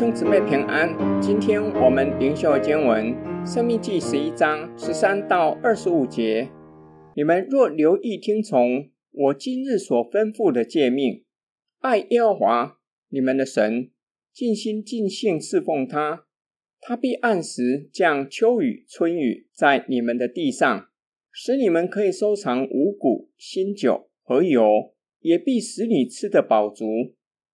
兄姊妹平安，今天我们灵修经文《生命记》十一章十三到二十五节。你们若留意听从我今日所吩咐的诫命，爱耶和华你们的神，尽心尽性侍奉他，他必按时降秋雨春雨在你们的地上，使你们可以收藏五谷、新酒和油，也必使你吃得饱足，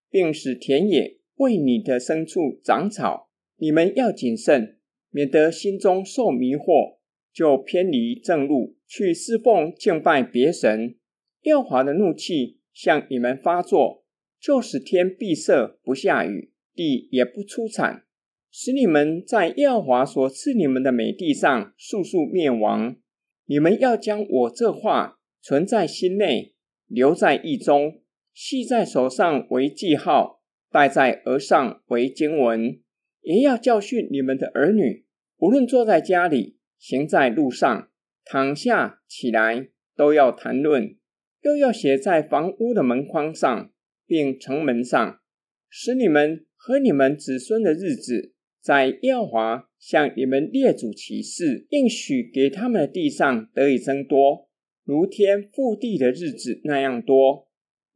并使田野。为你的牲畜长草，你们要谨慎，免得心中受迷惑，就偏离正路，去侍奉敬拜别神。耶和华的怒气向你们发作，就使天闭塞不下雨，地也不出产，使你们在耶和华所赐你们的美地上速速灭亡。你们要将我这话存在心内，留在意中，系在手上为记号。戴在额上为经文，也要教训你们的儿女，无论坐在家里，行在路上，躺下起来，都要谈论；又要写在房屋的门框上，并城门上，使你们和你们子孙的日子，在耶和华向你们列祖起誓应许给他们的地上得以增多，如天覆地的日子那样多。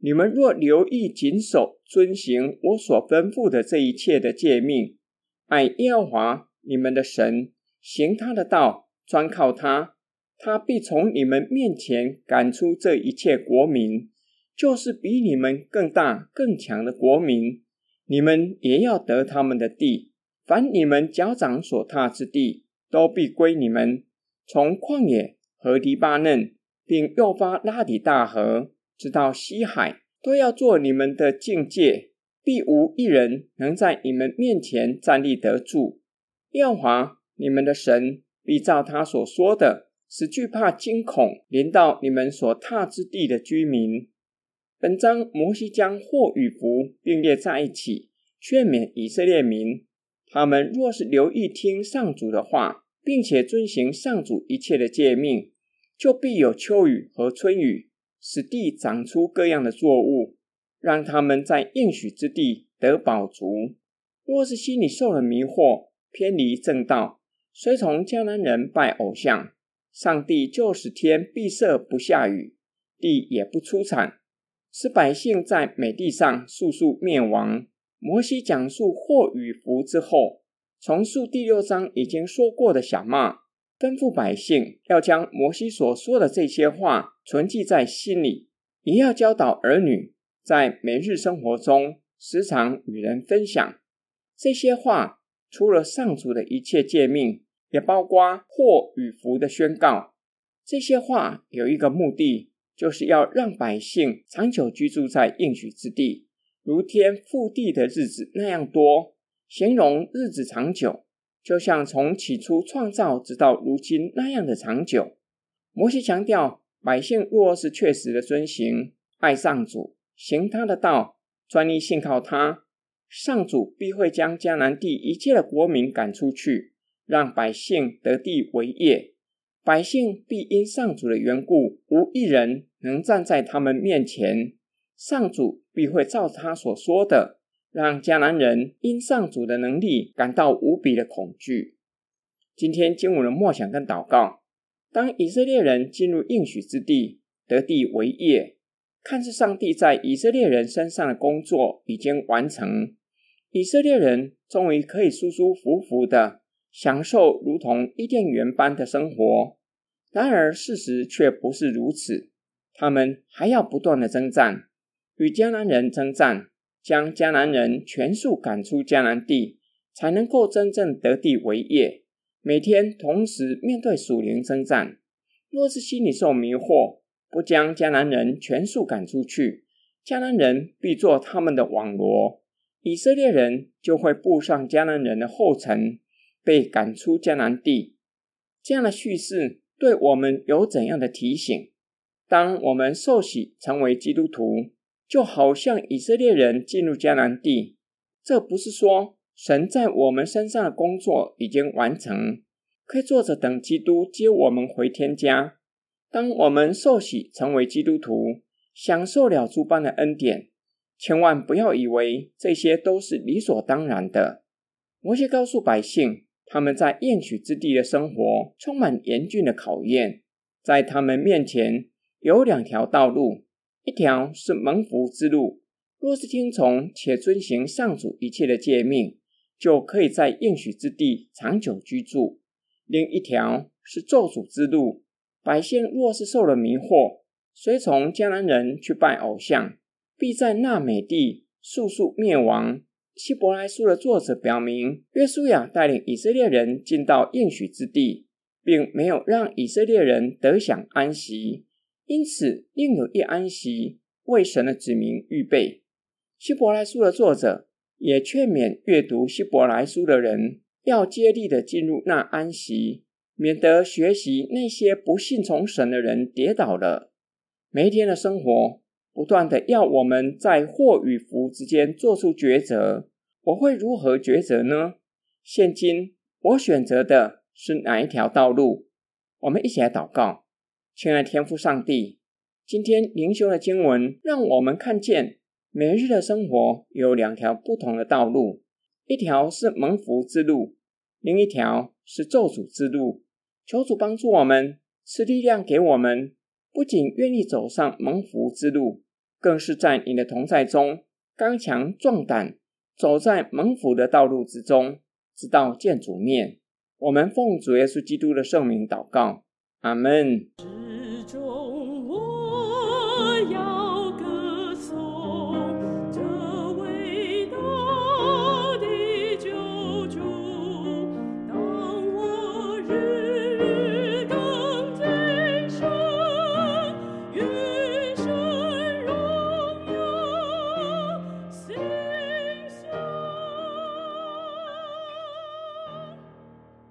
你们若留意谨守遵行我所吩咐的这一切的诫命，爱耶和华你们的神，行他的道，专靠他，他必从你们面前赶出这一切国民，就是比你们更大更强的国民，你们也要得他们的地。凡你们脚掌所踏之地，都必归你们。从旷野和黎巴嫩，并幼发拉底大河。直到西海，都要做你们的境界，必无一人能在你们面前站立得住。耶和华你们的神必照他所说的，使惧怕惊恐临到你们所踏之地的居民。本章摩西将祸与福并列在一起，劝勉以色列民：他们若是留意听上主的话，并且遵行上主一切的诫命，就必有秋雨和春雨。使地长出各样的作物，让他们在应许之地得饱足。若是心里受了迷惑，偏离正道，随从迦南人拜偶像，上帝就使天闭塞不下雨，地也不出产，使百姓在美地上速速灭亡。摩西讲述祸与福之后，重述第六章已经说过的小骂。吩咐百姓要将摩西所说的这些话存记在心里，也要教导儿女在每日生活中时常与人分享这些话。除了上主的一切诫命，也包括祸与福的宣告。这些话有一个目的，就是要让百姓长久居住在应许之地，如天覆地的日子那样多，形容日子长久。就像从起初创造直到如今那样的长久。摩西强调，百姓若是确实的遵行、爱上主、行他的道、专一信靠他，上主必会将迦南地一切的国民赶出去，让百姓得地为业。百姓必因上主的缘故，无一人能站在他们面前。上主必会照他所说的。让迦南人因上主的能力感到无比的恐惧。今天经文的默想跟祷告：当以色列人进入应许之地，得地为业，看似上帝在以色列人身上的工作已经完成，以色列人终于可以舒舒服服的享受如同伊甸园般的生活。然而事实却不是如此，他们还要不断的征战，与迦南人征战。将迦南人全数赶出迦南地，才能够真正得地为业。每天同时面对属灵征战，若是心里受迷惑，不将迦南人全数赶出去，迦南人必做他们的网罗，以色列人就会步上迦南人的后尘，被赶出迦南地。这样的叙事对我们有怎样的提醒？当我们受洗成为基督徒，就好像以色列人进入迦南地，这不是说神在我们身上的工作已经完成，可以坐着等基督接我们回天家。当我们受洗成为基督徒，享受了诸般的恩典，千万不要以为这些都是理所当然的。摩西告诉百姓，他们在应许之地的生活充满严峻的考验，在他们面前有两条道路，一条是蒙福之路，若是听从且遵行上主一切的诫命，就可以在应许之地长久居住；另一条是咒诅之路，百姓若是受了迷惑，随从迦南人去拜偶像，必在那美地速速灭亡。希伯来书的作者表明，约书亚带领以色列人进到应许之地，并没有让以色列人得享安息，因此另有一安息为神的子民预备。希伯来书的作者也劝勉阅读希伯来书的人，要竭力的进入那安息，免得学习那些不信从神的人跌倒了。每一天的生活，不断的要我们在祸与福之间做出抉择。我会如何抉择呢？现今我选择的是哪一条道路？我们一起来祷告，亲爱的天父上帝，今天灵修的经文让我们看见每日的生活有两条不同的道路，一条是蒙福之路，另一条是咒诅之路。求主帮助我们，赐力量给我们，不仅愿意走上蒙福之路，更是在你的同在中刚强壮胆。走在蒙福的道路之中，直到见主面。我们奉主耶稣基督的圣名祷告，阿门。